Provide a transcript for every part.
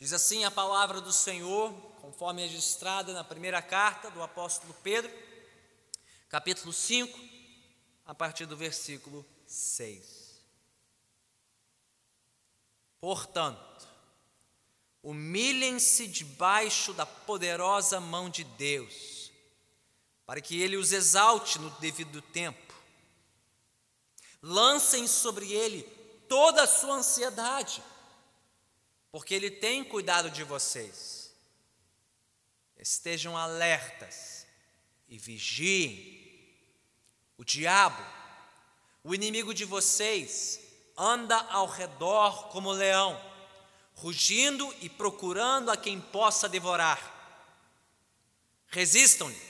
Diz assim a palavra do Senhor, conforme registrada na primeira carta do apóstolo Pedro, capítulo 5, a partir do versículo 6. Portanto, humilhem-se debaixo da poderosa mão de Deus, para que Ele os exalte no devido tempo. Lancem sobre Ele toda a sua ansiedade, porque Ele tem cuidado de vocês. Estejam alertas e vigiem. O diabo, o inimigo de vocês, anda ao redor como leão, rugindo e procurando a quem possa devorar. Resistam-lhe,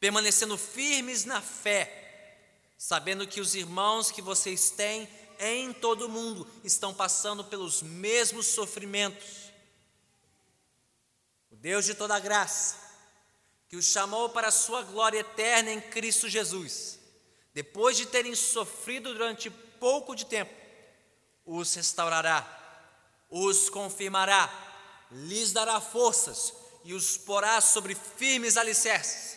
permanecendo firmes na fé, sabendo que os irmãos que vocês têm em todo o mundo estão passando pelos mesmos sofrimentos. O Deus de toda graça, que os chamou para a sua glória eterna em Cristo Jesus, depois de terem sofrido durante pouco de tempo, os restaurará, os confirmará, lhes dará forças e os porá sobre firmes alicerces.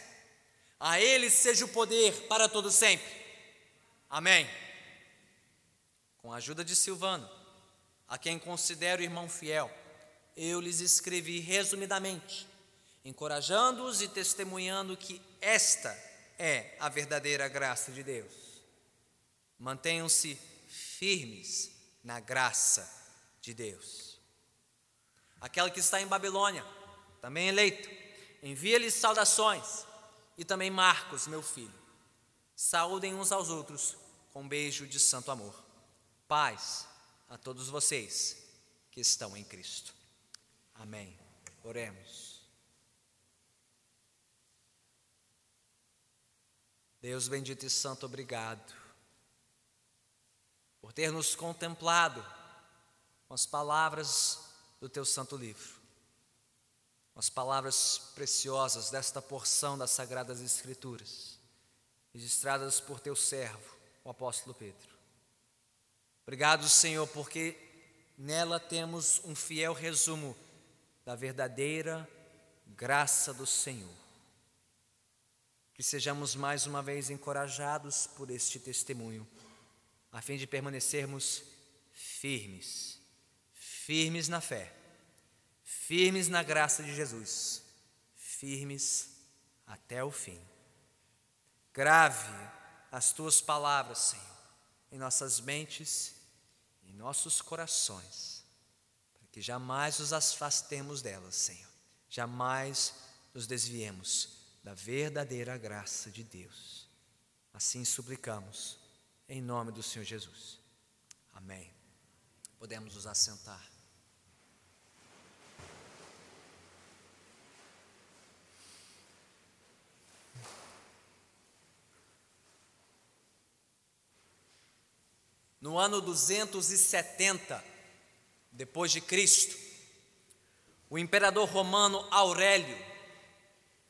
A Ele seja o poder para todo sempre. Amém. Com a ajuda de Silvano, a quem considero irmão fiel, eu lhes escrevi resumidamente, encorajando-os e testemunhando que esta é a verdadeira graça de Deus. Mantenham-se firmes na graça de Deus. Aquela que está em Babilônia, também eleito, envia-lhes saudações, e também Marcos, meu filho. Saúdem uns aos outros com um beijo de santo amor. Paz a todos vocês que estão em Cristo. Amém. Oremos. Deus bendito e santo, obrigado por ter nos contemplado com as palavras do teu santo livro, com as palavras preciosas desta porção das sagradas escrituras, registradas por teu servo, o apóstolo Pedro. Obrigado, Senhor, porque nela temos um fiel resumo da verdadeira graça do Senhor. Que sejamos mais uma vez encorajados por este testemunho, a fim de permanecermos firmes, firmes na fé, firmes na graça de Jesus, firmes até o fim. Grave as tuas palavras, Senhor, em nossas mentes em nossos corações, para que jamais nos afastemos delas, Senhor, jamais nos desviemos da verdadeira graça de Deus. Assim suplicamos, em nome do Senhor Jesus. Amém. Podemos nos assentar. No ano 270 depois de Cristo, o imperador romano Aurélio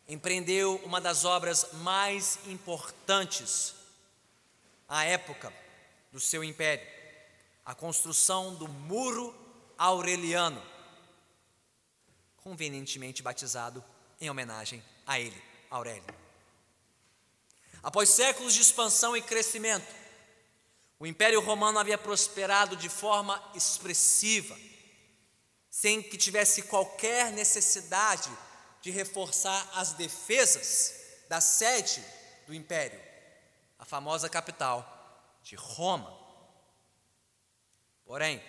empreendeu uma das obras mais importantes à época do seu império, a construção do Muro Aureliano, convenientemente batizado em homenagem a ele, Aurélio. Após séculos de expansão e crescimento, o Império Romano havia prosperado de forma expressiva, sem que tivesse qualquer necessidade de reforçar as defesas da sede do Império, a famosa capital de Roma. Porém,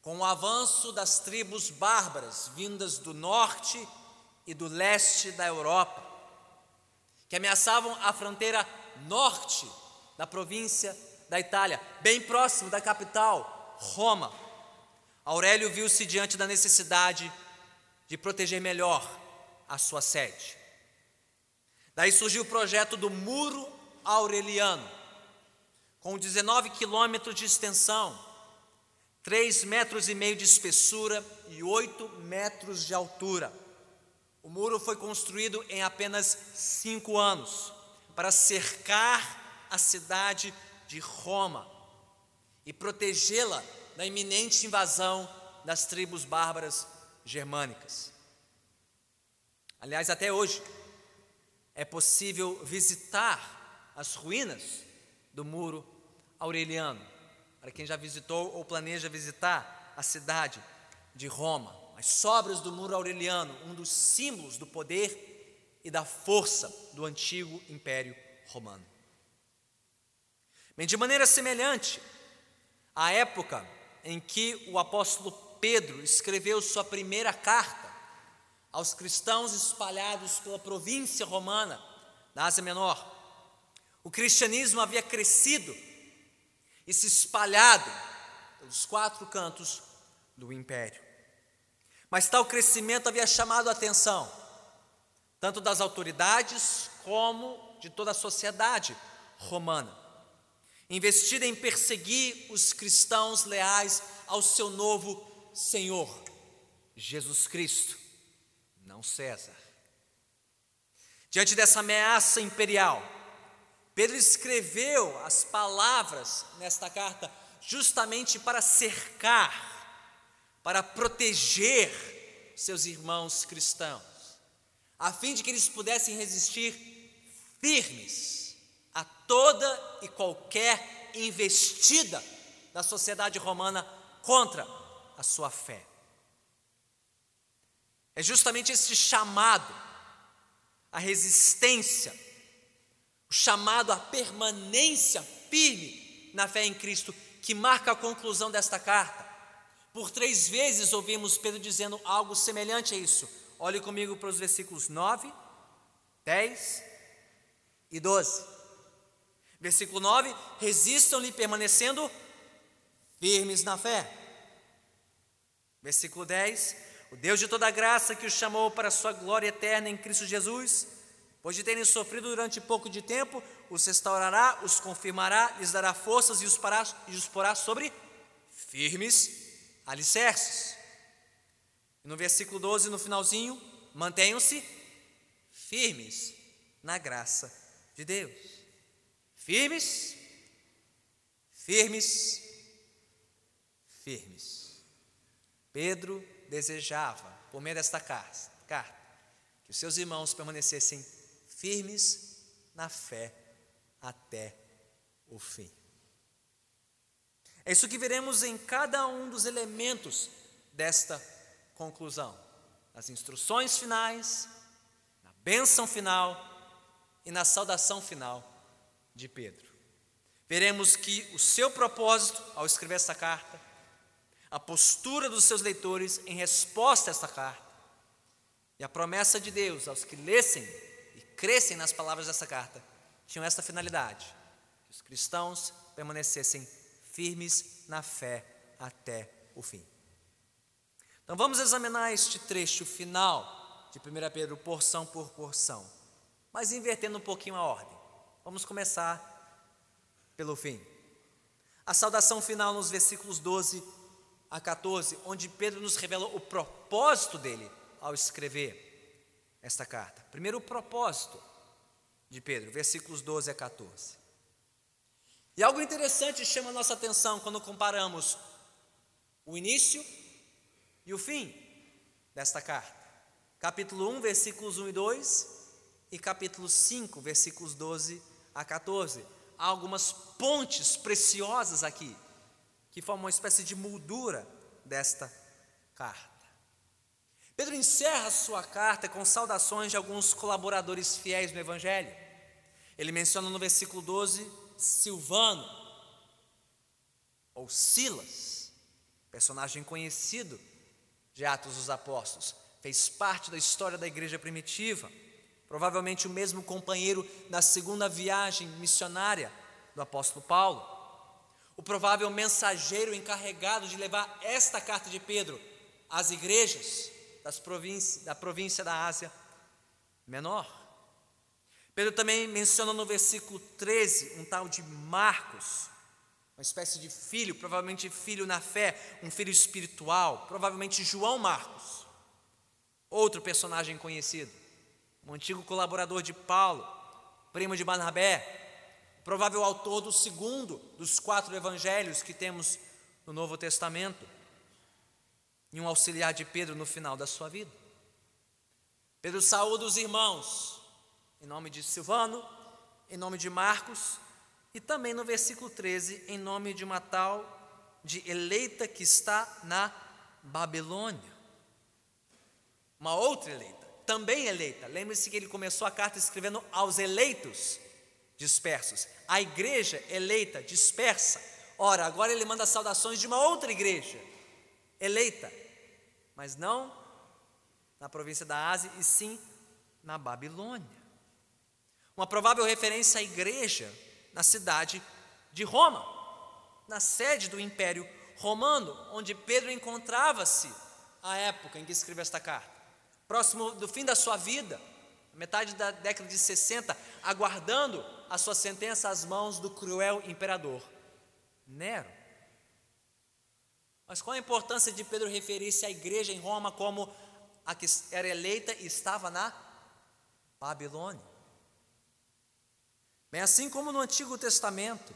com o avanço das tribos bárbaras vindas do norte e do leste da Europa, que ameaçavam a fronteira norte da província da Itália, bem próximo da capital, Roma. Aurélio viu-se diante da necessidade de proteger melhor a sua sede. Daí surgiu o projeto do Muro Aureliano, com 19 quilômetros de extensão, 3 metros e meio de espessura e 8 metros de altura. O muro foi construído em apenas cinco anos para cercar a cidade de Roma e protegê-la da iminente invasão das tribos bárbaras germânicas. Aliás, até hoje é possível visitar as ruínas do muro aureliano. Para quem já visitou ou planeja visitar a cidade de Roma, as sobras do muro aureliano, um dos símbolos do poder e da força do antigo Império Romano. Bem, de maneira semelhante, à época em que o apóstolo Pedro escreveu sua primeira carta aos cristãos espalhados pela província romana da Ásia Menor, o cristianismo havia crescido e se espalhado pelos quatro cantos do império. Mas tal crescimento havia chamado a atenção, tanto das autoridades como de toda a sociedade romana, investida em perseguir os cristãos leais ao seu novo Senhor, Jesus Cristo, não César. Diante dessa ameaça imperial, Pedro escreveu as palavras nesta carta justamente para cercar, para proteger seus irmãos cristãos, a fim de que eles pudessem resistir firmes toda e qualquer investida da sociedade romana contra a sua fé. É justamente esse chamado à resistência o chamado à permanência firme na fé em Cristo, que marca a conclusão desta carta. Por três vezes ouvimos Pedro dizendo algo semelhante a isso. Olhe comigo para os versículos 9, 10 e 12. Versículo 9: resistam-lhe permanecendo firmes na fé. Versículo 10: O Deus de toda graça que os chamou para a sua glória eterna em Cristo Jesus Pois de terem sofrido durante pouco de tempo, os restaurará, os confirmará, lhes dará forças e os, e os porá sobre firmes alicerces. No versículo 12, no finalzinho, mantenham-se firmes na graça de Deus. Firmes, firmes, firmes. Pedro desejava, por meio desta carta, que os seus irmãos permanecessem firmes na fé até o fim. É isso que veremos em cada um dos elementos desta conclusão, nas instruções finais, na bênção final e na saudação final de Pedro. Veremos que o seu propósito ao escrever esta carta, a postura dos seus leitores em resposta a esta carta e a promessa de Deus aos que lessem crescem nas palavras dessa carta tinham esta finalidade: que os cristãos permanecessem firmes na fé até o fim. Então vamos examinar este trecho final de 1 Pedro, porção por porção, mas invertendo um pouquinho a ordem. Vamos começar pelo fim. A saudação final nos versículos 12 a 14, onde Pedro nos revela o propósito dele ao escrever esta carta. Primeiro, o propósito de Pedro, versículos 12 a 14. E algo interessante chama a nossa atenção quando comparamos o início e o fim desta carta. Capítulo 1, versículos 1 e 2, e capítulo 5, versículos 12 a 14. Há algumas pontes preciosas aqui, que formam uma espécie de moldura desta carta. Pedro encerra sua carta com saudações de alguns colaboradores fiéis no Evangelho. Ele menciona no versículo 12 Silvano, ou Silas, personagem conhecido de Atos dos Apóstolos, fez parte da história da igreja primitiva, provavelmente o mesmo companheiro da segunda viagem missionária do apóstolo Paulo, o provável mensageiro encarregado de levar esta carta de Pedro às igrejas das da província da Ásia Menor. Pedro também menciona no versículo 13 um tal de Marcos, uma espécie de filho, provavelmente filho na fé, um filho espiritual, provavelmente João Marcos, outro personagem conhecido, um antigo colaborador de Paulo, primo de Barnabé, provável autor do segundo dos quatro evangelhos que temos no Novo Testamento. e um auxiliar de Pedro no final da sua vida. Pedro saúda os irmãos, em nome de Silvano, em nome de Marcos, e também no versículo 13, em nome de uma tal de eleita que está na Babilônia. Uma outra eleita, também eleita. Lembre-se que ele começou a carta escrevendo aos eleitos dispersos, a igreja eleita, dispersa. Ora, agora ele manda saudações de uma outra igreja eleita, mas não na província da Ásia, e sim na Babilônia. Uma provável referência à igreja na cidade de Roma, na sede do Império Romano, onde Pedro encontrava-se à época em que escreveu esta carta. Próximo do fim da sua vida, metade da década de 60, aguardando a sua sentença às mãos do cruel imperador Nero. Mas qual a importância de Pedro referir-se à igreja em Roma como a que era eleita e estava na Babilônia? Bem, assim como no Antigo Testamento,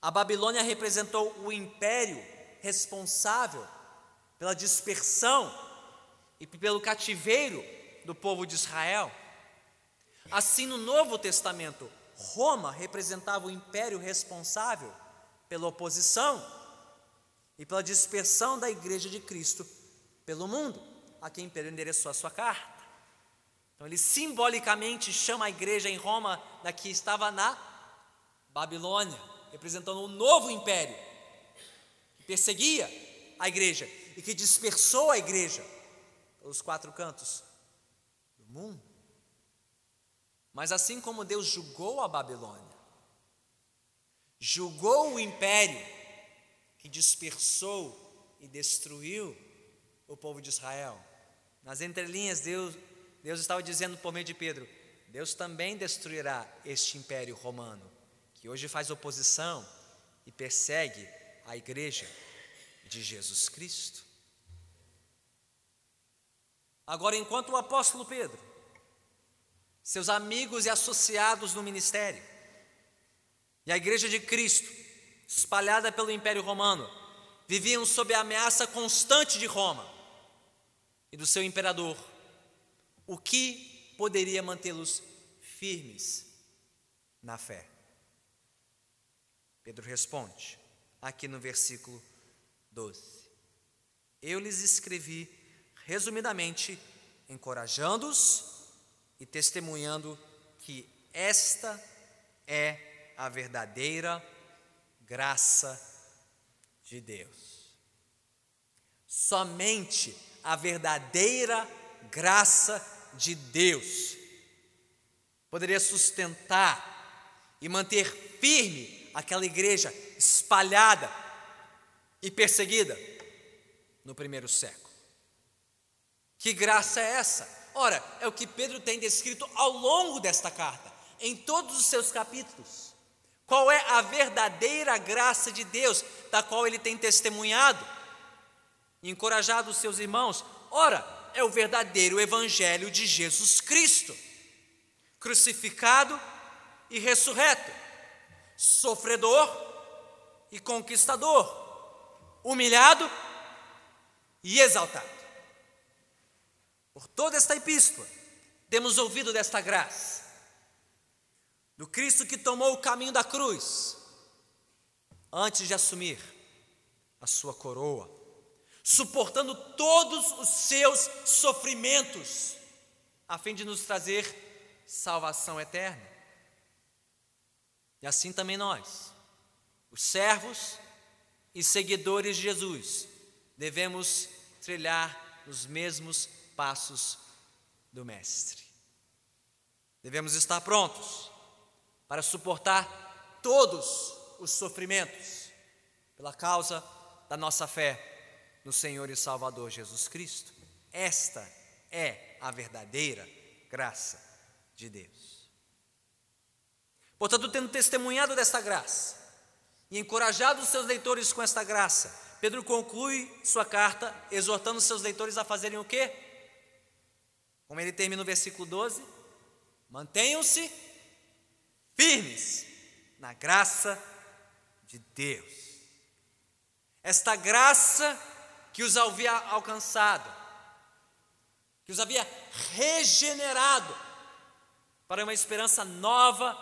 a Babilônia representou o império responsável pela dispersão e pelo cativeiro do povo de Israel. Assim, no Novo Testamento, Roma representava o império responsável pela oposição e pela dispersão da igreja de Cristo pelo mundo, a quem Pedro endereçou a sua carta. Então, ele simbolicamente chama a igreja em Roma da que estava na Babilônia, representando um novo império que perseguia a igreja e que dispersou a igreja pelos quatro cantos do mundo. Mas assim como Deus julgou a Babilônia, julgou o império que dispersou e destruiu o povo de Israel. Nas entrelinhas, Deus, Deus estava dizendo por meio de Pedro: Deus também destruirá este império romano, que hoje faz oposição e persegue a igreja de Jesus Cristo. Agora, enquanto o apóstolo Pedro, seus amigos e associados no ministério, e a igreja de Cristo, espalhada pelo Império Romano, viviam sob a ameaça constante de Roma e do seu imperador. O que poderia mantê-los firmes na fé? Pedro responde, aqui no versículo 12: Eu lhes escrevi resumidamente, encorajando-os e testemunhando que esta é a verdadeira graça de Deus. Somente a verdadeira graça de Deus poderia sustentar e manter firme aquela igreja espalhada e perseguida no primeiro século. Que graça é essa? Ora, é o que Pedro tem descrito ao longo desta carta, em todos os seus capítulos. Qual é a verdadeira graça de Deus, da qual ele tem testemunhado e encorajado os seus irmãos? Ora, é o verdadeiro Evangelho de Jesus Cristo, crucificado e ressurreto, sofredor e conquistador, humilhado e exaltado. Por toda esta epístola, temos ouvido desta graça do Cristo que tomou o caminho da cruz, antes de assumir a sua coroa, suportando todos os seus sofrimentos, a fim de nos trazer salvação eterna. E assim também nós, os servos e seguidores de Jesus, devemos trilhar os mesmos passos do Mestre. Devemos estar prontos para suportar todos os sofrimentos pela causa da nossa fé no Senhor e Salvador Jesus Cristo. Esta é a verdadeira graça de Deus. Portanto, tendo testemunhado desta graça e encorajado os seus leitores com esta graça, Pedro conclui sua carta exortando seus leitores a fazerem o quê? Como ele termina no versículo 12: mantenham-se firmes na graça de Deus. Esta graça que os havia alcançado, que os havia regenerado para uma esperança nova,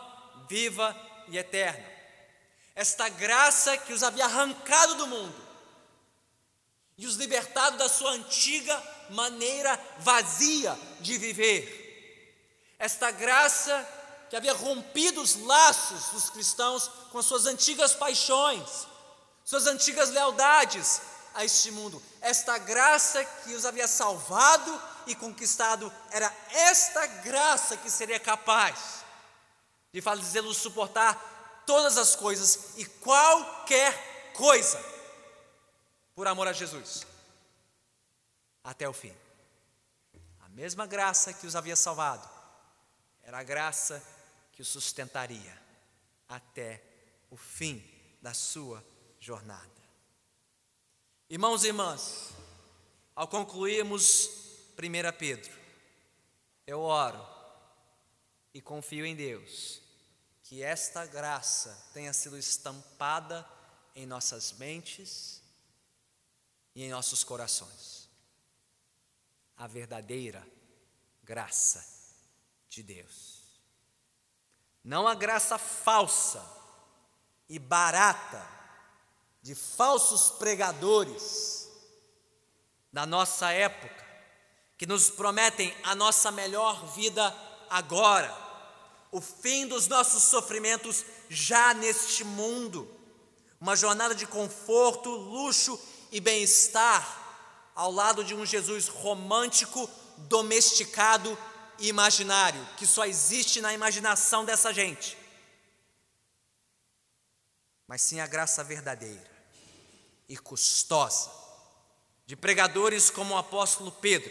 viva e eterna. Esta graça que os havia arrancado do mundo e os libertado da sua antiga maneira vazia de viver. Esta graça que havia rompido os laços dos cristãos com suas antigas paixões, suas antigas lealdades a este mundo. Esta graça que os havia salvado e conquistado, era esta graça que seria capaz de fazê-los suportar todas as coisas e qualquer coisa por amor a Jesus até o fim. Mesma graça que os havia salvado era a graça que os sustentaria até o fim da sua jornada. Irmãos e irmãs, ao concluirmos 1 Pedro, eu oro e confio em Deus que esta graça tenha sido estampada em nossas mentes e em nossos corações. A verdadeira graça de Deus. Não a graça falsa e barata de falsos pregadores da nossa época, que nos prometem a nossa melhor vida agora, o fim dos nossos sofrimentos já neste mundo, uma jornada de conforto, luxo e bem-estar ao lado de um Jesus romântico, domesticado e imaginário, que só existe na imaginação dessa gente. Mas sim a graça verdadeira e custosa de pregadores como o apóstolo Pedro,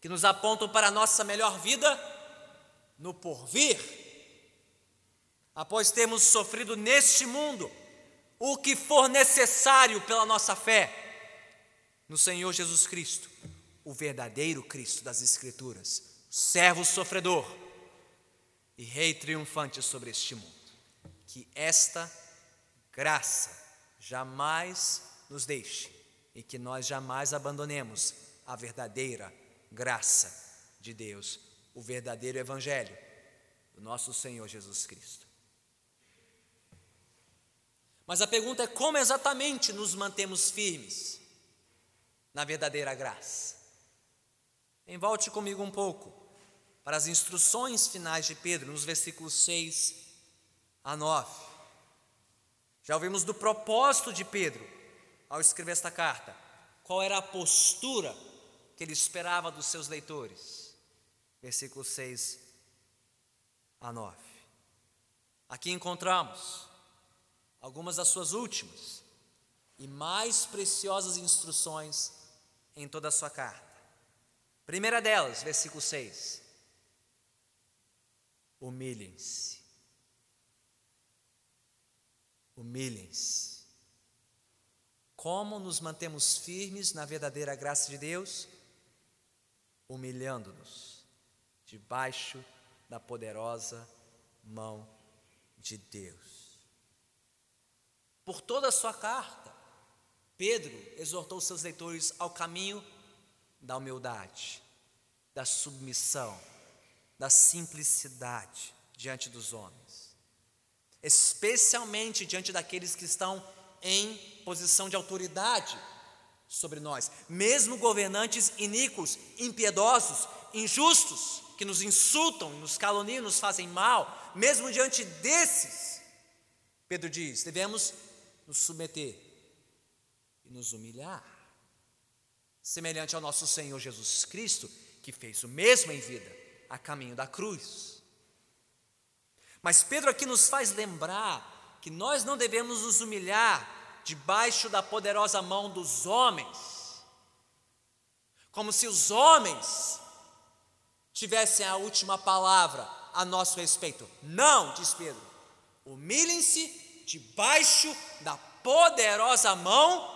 que nos apontam para a nossa melhor vida no porvir, após termos sofrido neste mundo o que for necessário pela nossa fé no Senhor Jesus Cristo, o verdadeiro Cristo das Escrituras, servo sofredor e rei triunfante sobre este mundo. Que esta graça jamais nos deixe e que nós jamais abandonemos a verdadeira graça de Deus, o verdadeiro Evangelho do nosso Senhor Jesus Cristo. Mas a pergunta é como exatamente nos mantemos firmes na verdadeira graça? Envolte comigo um pouco para as instruções finais de Pedro, nos versículos 6 a 9. Já ouvimos do propósito de Pedro ao escrever esta carta. Qual era a postura que ele esperava dos seus leitores? Versículos 6 a 9. Aqui encontramos algumas das suas últimas e mais preciosas instruções em toda a sua carta. Primeira delas, versículo 6. Humilhem-se. Humilhem-se. Como nos mantemos firmes na verdadeira graça de Deus? Humilhando-nos debaixo da poderosa mão de Deus. Por toda a sua carta, Pedro exortou seus leitores ao caminho da humildade, da submissão, da simplicidade diante dos homens, especialmente diante daqueles que estão em posição de autoridade sobre nós, mesmo governantes iníquos, impiedosos, injustos, que nos insultam, nos caluniam, nos fazem mal, mesmo diante desses, Pedro diz: devemos nos submeter e nos humilhar, semelhante ao nosso Senhor Jesus Cristo, que fez o mesmo em vida, a caminho da cruz. Mas Pedro aqui nos faz lembrar que nós não devemos nos humilhar debaixo da poderosa mão dos homens, como se os homens tivessem a última palavra a nosso respeito. Não, diz Pedro, humilhem-se debaixo da poderosa mão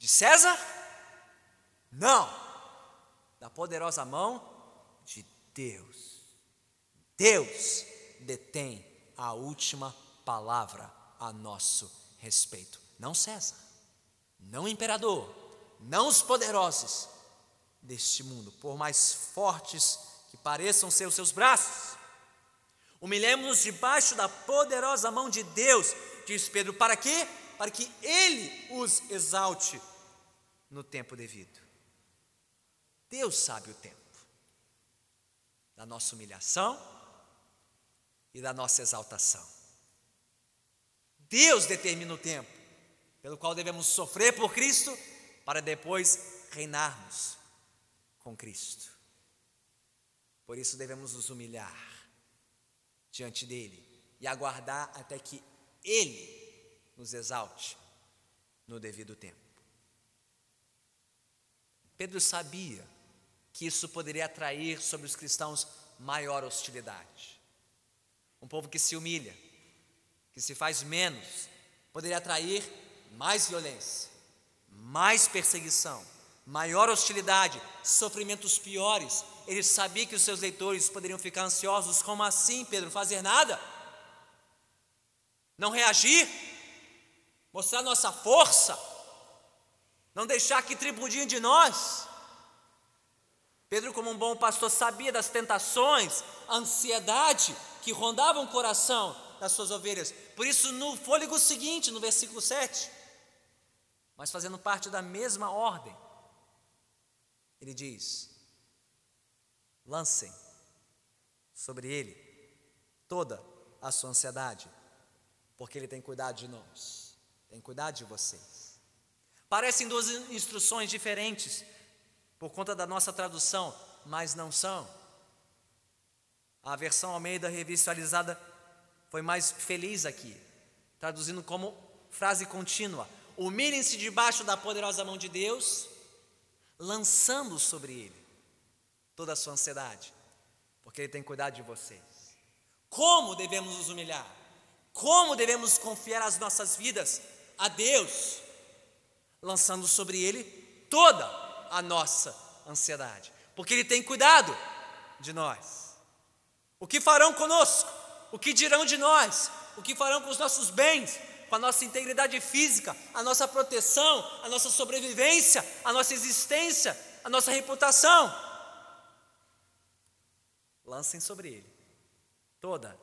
de César? Não, da poderosa mão de Deus. Deus detém a última palavra a nosso respeito, não César, não imperador, não os poderosos deste mundo, por mais fortes que pareçam ser os seus braços. Humilhemos-nos debaixo da poderosa mão de Deus, diz Pedro, para quê? Para que Ele os exalte no tempo devido. Deus sabe o tempo da nossa humilhação e da nossa exaltação. Deus determina o tempo pelo qual devemos sofrer por Cristo para depois reinarmos com Cristo. Por isso devemos nos humilhar diante dele e aguardar até que ele nos exalte no devido tempo. Pedro sabia que isso poderia atrair sobre os cristãos maior hostilidade. Um povo que se humilha, que se faz menos, poderia atrair mais violência, mais perseguição, maior hostilidade, sofrimentos piores. Ele sabia que os seus leitores poderiam ficar ansiosos. Como assim, Pedro? Fazer nada? Não reagir? Mostrar nossa força? Não deixar que tribudiem de nós? Pedro, como um bom pastor, sabia das tentações, ansiedade que rondavam o coração das suas ovelhas. Por isso, no fôlego seguinte, no versículo 7, mas fazendo parte da mesma ordem, ele diz: lancem sobre ele toda a sua ansiedade, porque ele tem cuidado de nós, tem cuidado de vocês. Parecem duas instruções diferentes, por conta da nossa tradução, mas não são. A versão Almeida revisualizada foi mais feliz aqui, traduzindo como frase contínua: Humilhem-se debaixo da poderosa mão de Deus, lançando sobre Ele toda a sua ansiedade, porque Ele tem cuidado de vocês. Como devemos nos humilhar? Como devemos confiar as nossas vidas a Deus, lançando sobre Ele toda a nossa ansiedade, porque Ele tem cuidado de nós. O que farão conosco? O que dirão de nós? O que farão com os nossos bens? Com a nossa integridade física, a nossa proteção, a nossa sobrevivência, a nossa existência, a nossa reputação? Lancem sobre Ele toda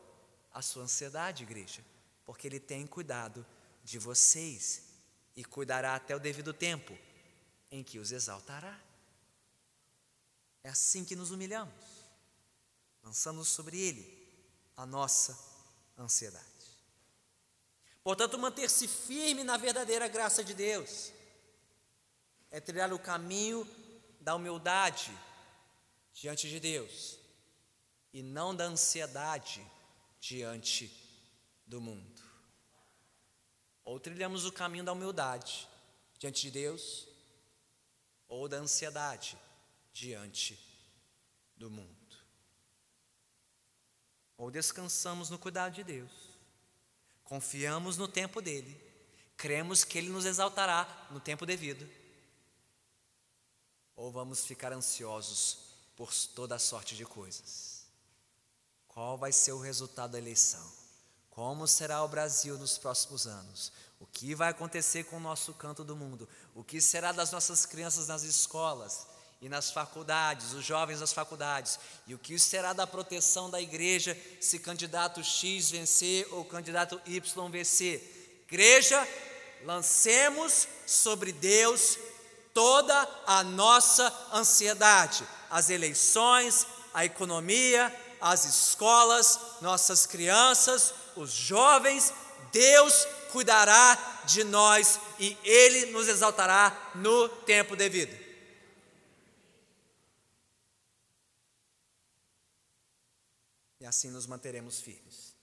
a sua ansiedade, igreja, porque Ele tem cuidado de vocês e cuidará até o devido tempo em que os exaltará. É assim que nos humilhamos, lançando sobre Ele a nossa ansiedade. Portanto, manter-se firme na verdadeira graça de Deus é trilhar o caminho da humildade diante de Deus e não da ansiedade diante do mundo. Ou trilhamos o caminho da humildade diante de Deus, ou da ansiedade diante do mundo. Ou descansamos no cuidado de Deus, confiamos no tempo dele, cremos que ele nos exaltará no tempo devido, ou vamos ficar ansiosos por toda sorte de coisas. Qual vai ser o resultado da eleição? Como será o Brasil nos próximos anos? O que vai acontecer com o nosso canto do mundo? O que será das nossas crianças nas escolas e nas faculdades, os jovens nas faculdades? E o que será da proteção da igreja se candidato X vencer ou candidato Y vencer? Igreja, lancemos sobre Deus toda a nossa ansiedade, as eleições, a economia, as escolas, nossas crianças, os jovens, Deus cuidará de nós e Ele nos exaltará no tempo devido. E assim nos manteremos firmes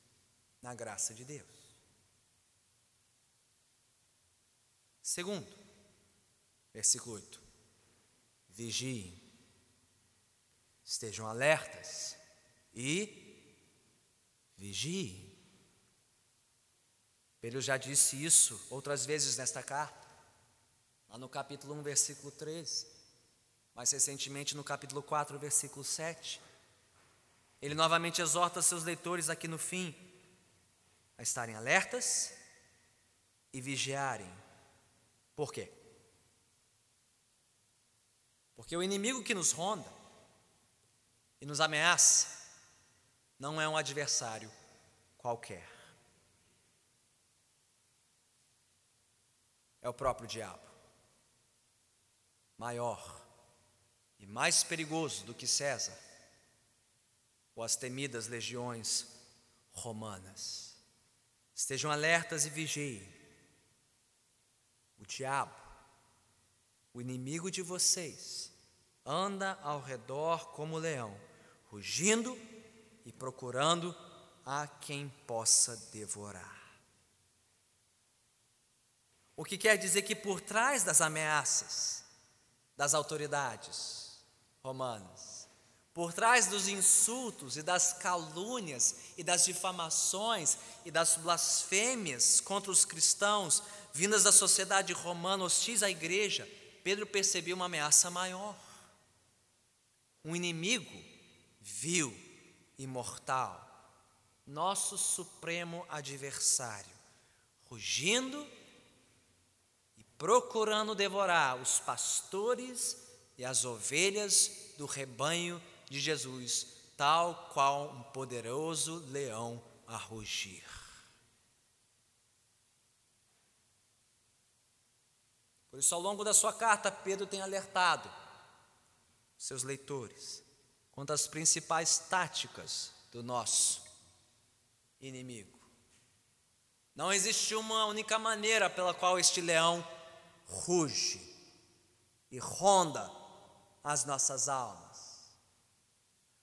na graça de Deus. Segundo, versículo 8: vigiem, estejam alertas e vigiem. Pedro já disse isso outras vezes nesta carta, lá no capítulo 1, versículo 13, mais recentemente no capítulo 4, versículo 7. Ele novamente exorta seus leitores aqui no fim a estarem alertas e vigiarem. Por quê? Porque o inimigo que nos ronda e nos ameaça não é um adversário qualquer. É o próprio diabo. Maior e mais perigoso do que César ou as temidas legiões romanas. Estejam alertas e vigiem. O diabo, o inimigo de vocês, anda ao redor como leão, rugindo e procurando a quem possa devorar. O que quer dizer que por trás das ameaças das autoridades romanas, por trás dos insultos e das calúnias e das difamações e das blasfêmias contra os cristãos vindas da sociedade romana hostis à igreja, Pedro percebeu uma ameaça maior. Um inimigo vil e mortal, nosso supremo adversário, rugindo procurando devorar os pastores e as ovelhas do rebanho de Jesus, tal qual um poderoso leão a rugir. Por isso, ao longo da sua carta, Pedro tem alertado seus leitores quanto às principais táticas do nosso inimigo. Não existe uma única maneira pela qual este leão ruge e ronda as nossas almas.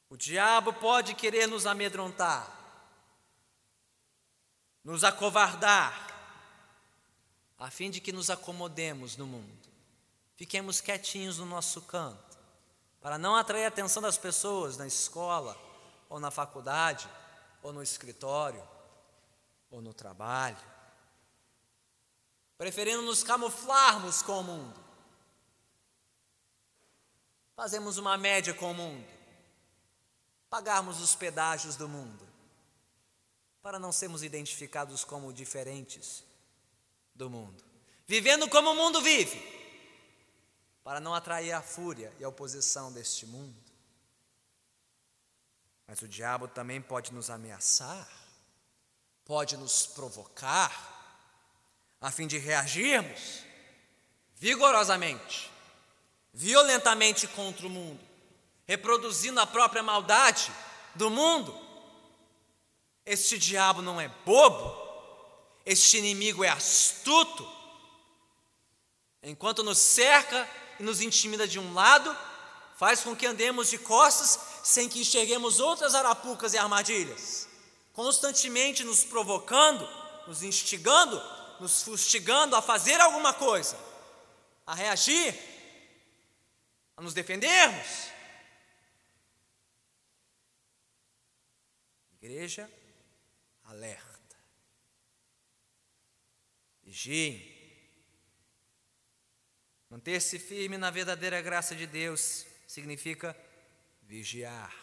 O diabo pode querer nos amedrontar, nos acovardar, a fim de que nos acomodemos no mundo, fiquemos quietinhos no nosso canto, para não atrair a atenção das pessoas na escola, ou na faculdade, ou no escritório, ou no trabalho, preferindo nos camuflarmos com o mundo. Fazemos uma média com o mundo. Pagarmos os pedágios do mundo, para não sermos identificados como diferentes do mundo, vivendo como o mundo vive, para não atrair a fúria e a oposição deste mundo. Mas o diabo também pode nos ameaçar, pode nos provocar, a fim de reagirmos vigorosamente, violentamente contra o mundo reproduzindo a própria maldade do mundo. Este diabo não é bobo, este inimigo é astuto. Enquanto nos cerca e nos intimida de um lado, faz com que andemos de costas sem que enxerguemos outras arapucas e armadilhas, constantemente nos provocando, nos instigando, nos fustigando a fazer alguma coisa, a reagir, a nos defendermos. Igreja, alerta. Vigiem. Manter-se firme na verdadeira graça de Deus significa vigiar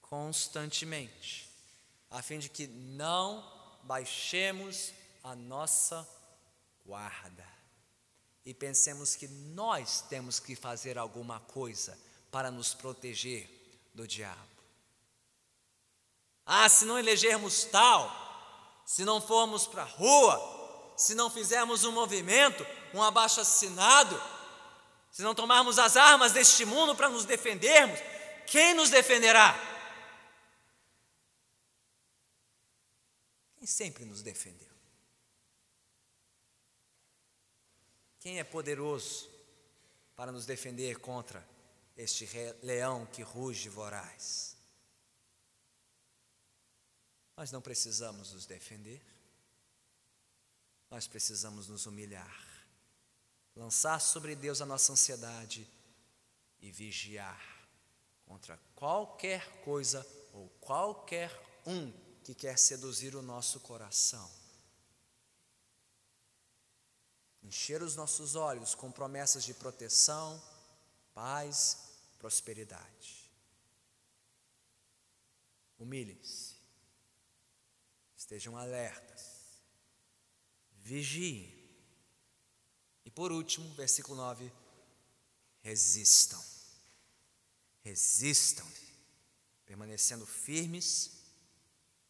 constantemente, a fim de que não baixemos a nossa guarda e pensemos que nós temos que fazer alguma coisa para nos proteger do diabo. Ah, se não elegermos tal, se não formos para a rua, se não fizermos um movimento, um abaixo-assinado, se não tomarmos as armas deste mundo para nos defendermos, quem nos defenderá? Quem sempre nos defendeu? Quem é poderoso para nos defender contra este leão que ruge voraz? Nós não precisamos nos defender, nós precisamos nos humilhar, lançar sobre Deus a nossa ansiedade e vigiar contra qualquer coisa ou qualquer um que quer seduzir o nosso coração. Encher os nossos olhos com promessas de proteção, paz, prosperidade. Humilhem-se Estejam alertas. Vigiem. E por último, versículo 9: resistam. Resistam, permanecendo firmes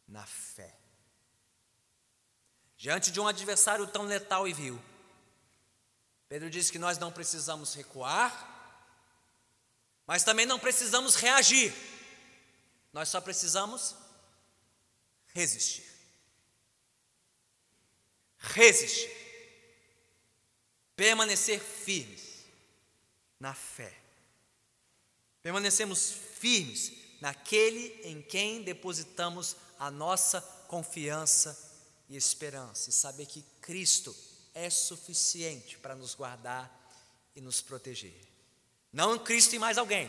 na fé. Diante de um adversário tão letal e vil, Pedro diz que nós não precisamos recuar, mas também não precisamos reagir, nós só precisamos resistir. Resistir. Permanecer firmes na fé. Permanecemos firmes naquele em quem depositamos a nossa confiança e esperança, e saber que Cristo é suficiente para nos guardar e nos proteger. Não Cristo e mais alguém,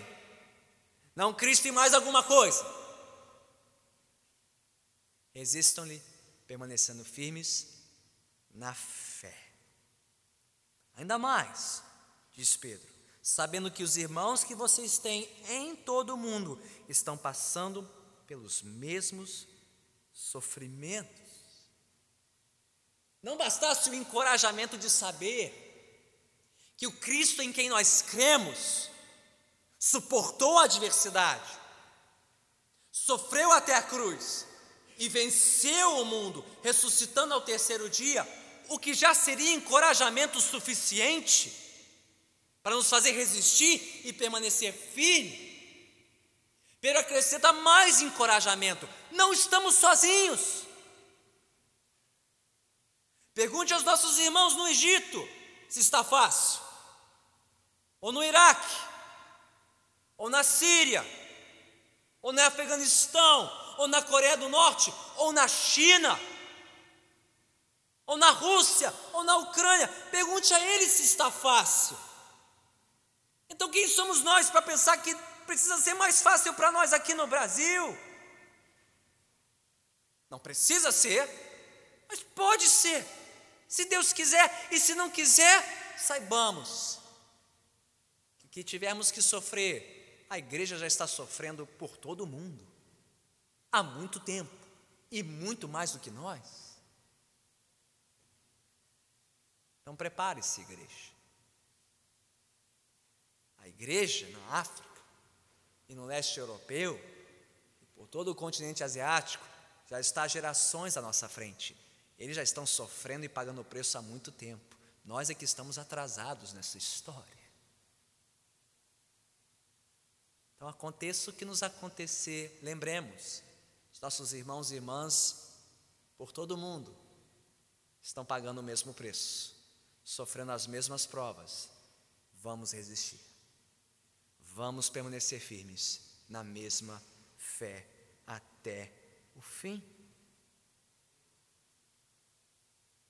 não Cristo e mais alguma coisa. Resistam-lhe, permanecendo firmes na fé. Ainda mais, diz Pedro, sabendo que os irmãos que vocês têm em todo o mundo estão passando pelos mesmos sofrimentos. Não bastasse o encorajamento de saber que o Cristo em quem nós cremos suportou a adversidade, sofreu até a cruz e venceu o mundo, ressuscitando ao terceiro dia, o que já seria encorajamento suficiente para nos fazer resistir e permanecer firme. Pedro acrescenta mais encorajamento: não estamos sozinhos. Pergunte aos nossos irmãos no Egito se está fácil, ou no Iraque, ou na Síria, ou no Afeganistão, ou na Coreia do Norte, ou na China, ou na Rússia, ou na Ucrânia. Pergunte a eles se está fácil. Então, quem somos nós para pensar que precisa ser mais fácil para nós aqui no Brasil? Não precisa ser, mas pode ser. Se Deus quiser, e se não quiser, saibamos que tivermos que sofrer, a igreja já está sofrendo por todo o mundo, há muito tempo, e muito mais do que nós. Então prepare-se, igreja. A igreja na África e no leste europeu, e por todo o continente asiático, já está gerações à nossa frente. Eles já estão sofrendo e pagando o preço há muito tempo. Nós é que estamos atrasados nessa história. Então, aconteça o que nos acontecer, lembremos, os nossos irmãos e irmãs por todo o mundo estão pagando o mesmo preço, sofrendo as mesmas provas. Vamos resistir, vamos permanecer firmes na mesma fé até o fim.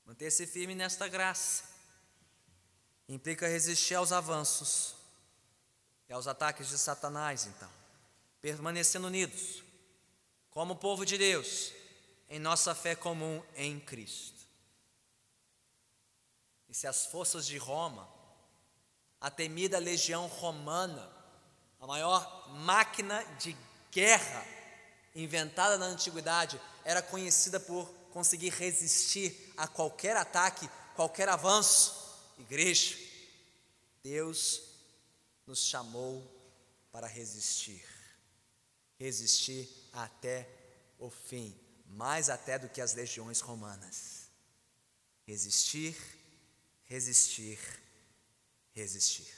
Manter-se firme nesta graça implica resistir aos avanços e aos ataques de Satanás, então, permanecendo unidos, como povo de Deus, em nossa fé comum em Cristo. E se as forças de Roma, a temida legião romana, a maior máquina de guerra inventada na antiguidade, era conhecida por conseguir resistir a qualquer ataque, qualquer avanço, igreja, Deus nos chamou para resistir. Resistir até o fim, mais até do que as legiões romanas. Resistir, resistir, resistir.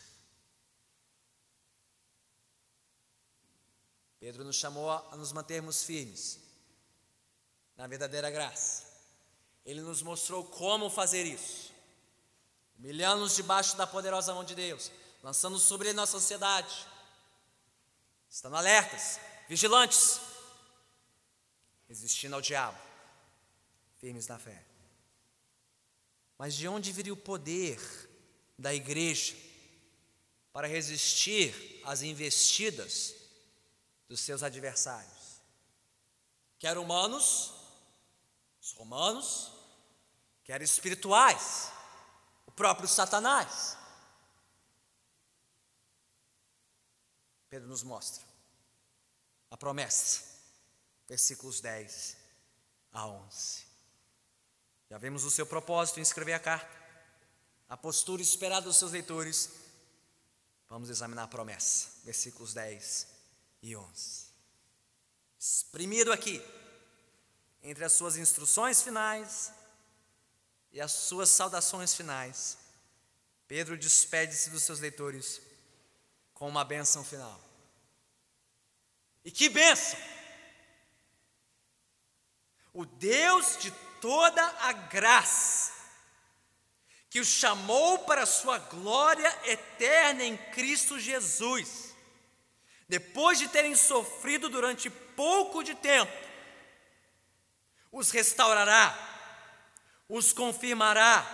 Pedro nos chamou a nos mantermos firmes na verdadeira graça. Ele nos mostrou como fazer isso, humilhando-nos debaixo da poderosa mão de Deus, lançando sobre nossa sociedade, estando alertas, vigilantes, resistindo ao diabo, firmes na fé. Mas de onde viria o poder da igreja para resistir às investidas dos seus adversários? Quer humanos, os romanos, quer espirituais, o próprio Satanás. Pedro nos mostra a promessa, versículos 10 a 11. Já vemos o seu propósito em escrever a carta, a postura esperada dos seus leitores, Vamos examinar a promessa, versículos 10 e 11. Exprimido aqui, entre as suas instruções finais e as suas saudações finais, Pedro despede-se dos seus leitores com uma bênção final. E que bênção! O Deus de toda a graça, que o chamou para a sua glória eterna em Cristo Jesus, depois de terem sofrido durante pouco de tempo, os restaurará, os confirmará,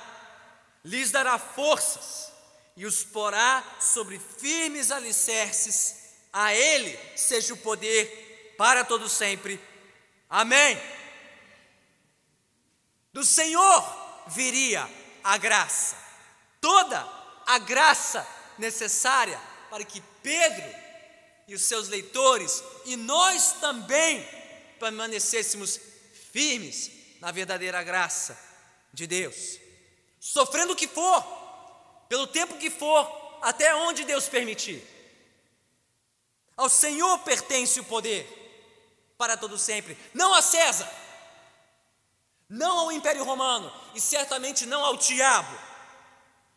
lhes dará forças e os porá sobre firmes alicerces. A Ele seja o poder para todo sempre. Amém. Do Senhor viria a graça, toda a graça necessária para que Pedro e os seus leitores e nós também permanecêssemos firmes na verdadeira graça de Deus, sofrendo o que for, pelo tempo que for, até onde Deus permitir. Ao Senhor pertence o poder para todo sempre, não a César, não ao Império Romano e certamente não ao diabo.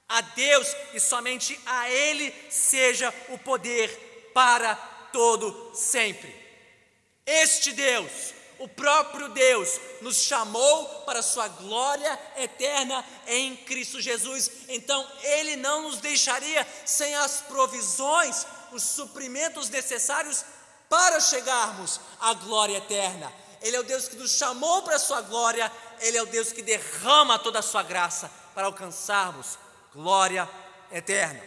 A Deus e somente a Ele seja o poder para todo sempre. Este Deus o próprio Deus nos chamou para sua glória eterna em Cristo Jesus. Então, Ele não nos deixaria sem as provisões, os suprimentos necessários para chegarmos à glória eterna. Ele é o Deus que nos chamou para a sua glória, Ele é o Deus que derrama toda a sua graça para alcançarmos glória eterna.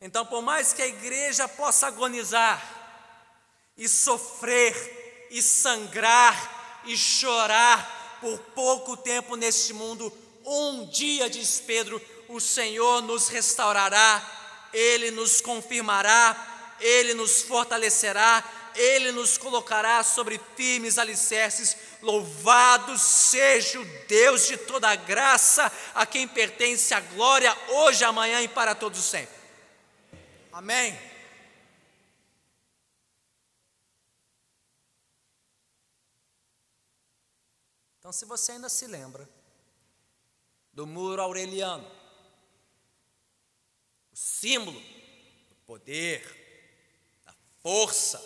Então, por mais que a igreja possa agonizar e sofrer, e sangrar e chorar por pouco tempo neste mundo. Um dia, diz Pedro, o Senhor nos restaurará, Ele nos confirmará, Ele nos fortalecerá, Ele nos colocará sobre firmes alicerces. Louvado seja o Deus de toda a graça, a quem pertence a glória hoje, amanhã e para todos sempre. Amém. Então, se você ainda se lembra do muro aureliano, o símbolo do poder, da força,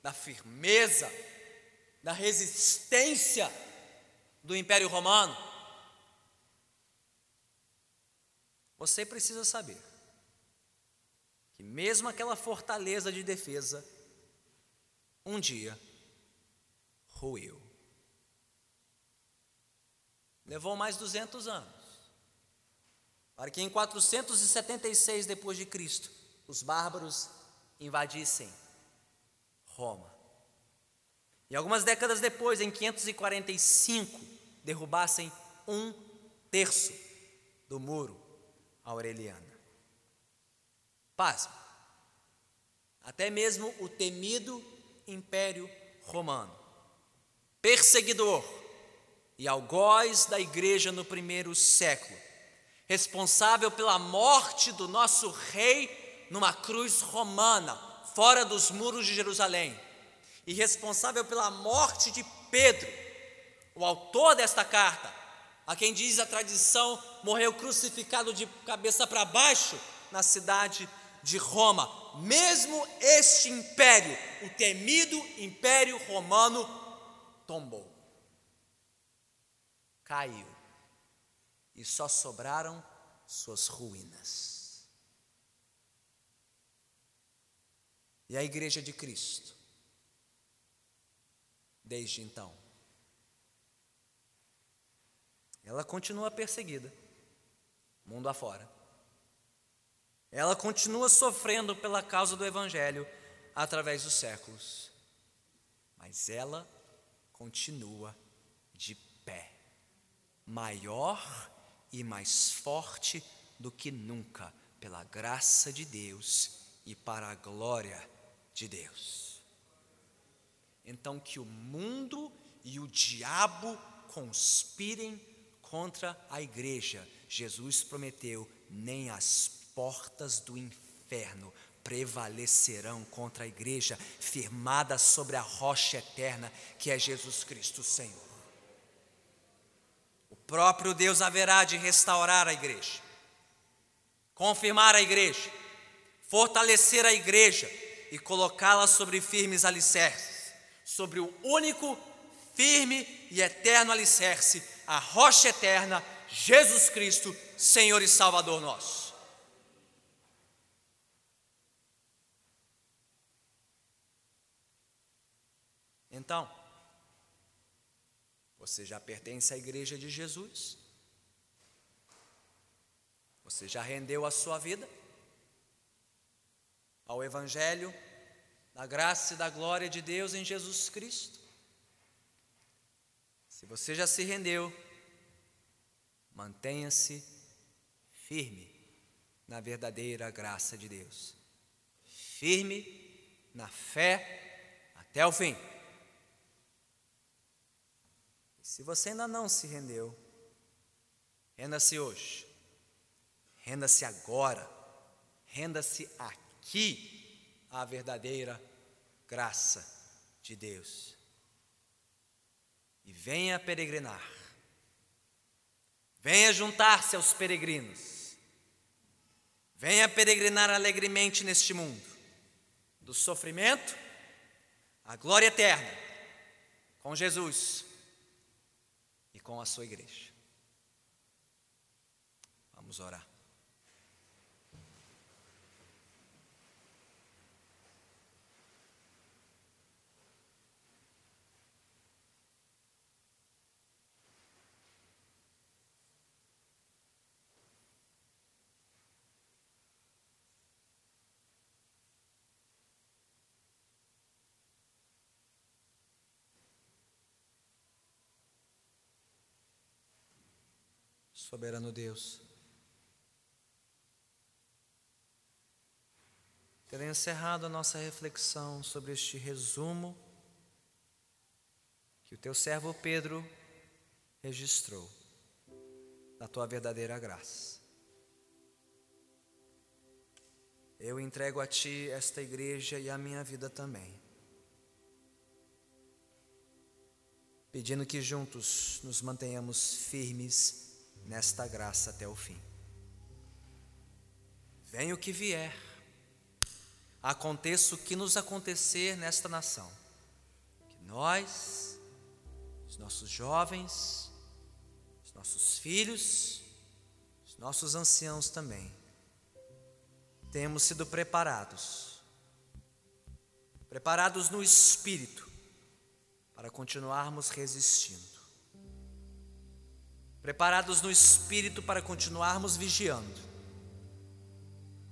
da firmeza, da resistência do Império Romano, você precisa saber que, mesmo aquela fortaleza de defesa, um dia ruiu. Levou mais 200 anos. Para que em 476 depois de Cristo, os bárbaros invadissem Roma. E algumas décadas depois, em 545, derrubassem um terço do muro aureliano. Pasme. Até mesmo o temido Império Romano, perseguidor, e algoz da igreja no primeiro século, responsável pela morte do nosso rei numa cruz romana, fora dos muros de Jerusalém, e responsável pela morte de Pedro, o autor desta carta, a quem diz a tradição, morreu crucificado de cabeça para baixo na cidade de Roma. Mesmo este império, o temido império romano, tombou caiu e só sobraram suas ruínas. E a Igreja de Cristo, desde então, ela continua perseguida, mundo afora. Ela continua sofrendo pela causa do Evangelho através dos séculos, mas ela continua de pé maior e mais forte do que nunca, pela graça de Deus e para a glória de Deus. Então, que o mundo e o diabo conspirem contra a igreja, Jesus prometeu: nem as portas do inferno prevalecerão contra a igreja firmada sobre a rocha eterna que é Jesus Cristo Senhor. Próprio Deus haverá de restaurar a igreja, confirmar a igreja, fortalecer a igreja e colocá-la sobre firmes alicerces, sobre o único, firme e eterno alicerce, a rocha eterna, Jesus Cristo, Senhor e Salvador nosso. Então, você já pertence à igreja de Jesus? Você já rendeu a sua vida ao Evangelho da graça e da glória de Deus em Jesus Cristo? Se você já se rendeu, mantenha-se firme na verdadeira graça de Deus, firme na fé até o fim. Se você ainda não se rendeu, renda-se hoje, renda-se agora, renda-se aqui à verdadeira graça de Deus. E venha peregrinar, venha juntar-se aos peregrinos, venha peregrinar alegremente neste mundo, do sofrimento à glória eterna, com Jesus com a sua igreja. Vamos orar. Soberano Deus. Ter encerrado a nossa reflexão sobre este resumo que o teu servo Pedro registrou da tua verdadeira graça. Eu entrego a ti esta igreja e a minha vida também. Pedindo que juntos nos mantenhamos firmes nesta graça até o fim. Venha o que vier, aconteça o que nos acontecer nesta nação, que nós, os nossos jovens, os nossos filhos, os nossos anciãos também, temos sido preparados, preparados no espírito, para continuarmos resistindo preparados no espírito para continuarmos vigiando,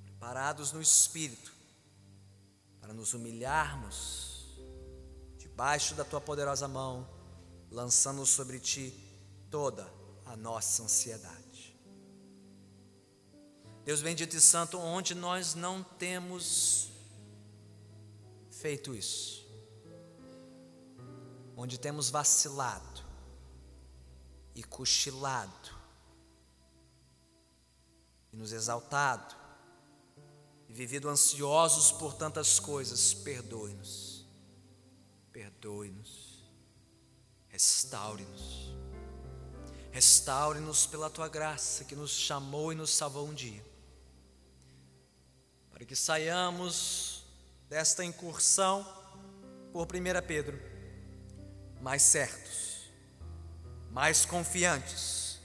preparados no espírito para nos humilharmos debaixo da tua poderosa mão, lançando sobre ti toda a nossa ansiedade. Deus bendito e santo, onde nós não temos feito isso, onde temos vacilado, e cochilado, e nos exaltado, e vivido ansiosos por tantas coisas, perdoe-nos, perdoe-nos, restaure-nos, restaure-nos pela tua graça que nos chamou e nos salvou um dia, para que saiamos desta incursão por 1 Pedro mais certos mais confiantes,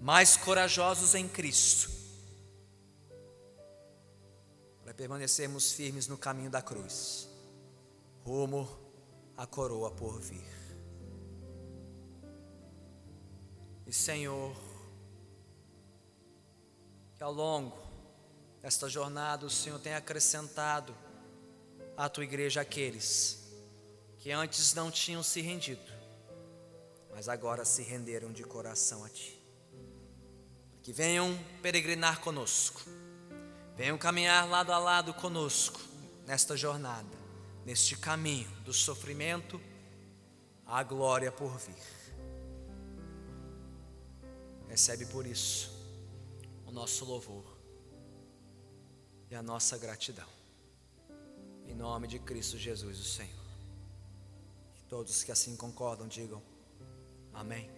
mais corajosos em Cristo, para permanecermos firmes no caminho da cruz, rumo à coroa por vir. E Senhor, que ao longo desta jornada o Senhor tenha acrescentado à tua igreja aqueles que antes não tinham se rendido, mas agora se renderam de coração a Ti. Que venham peregrinar conosco, venham caminhar lado a lado conosco nesta jornada, neste caminho do sofrimento à glória por vir. Recebe por isso o nosso louvor, e a nossa gratidão. Em nome de Cristo Jesus, o Senhor. Todos que assim concordam, digam amém.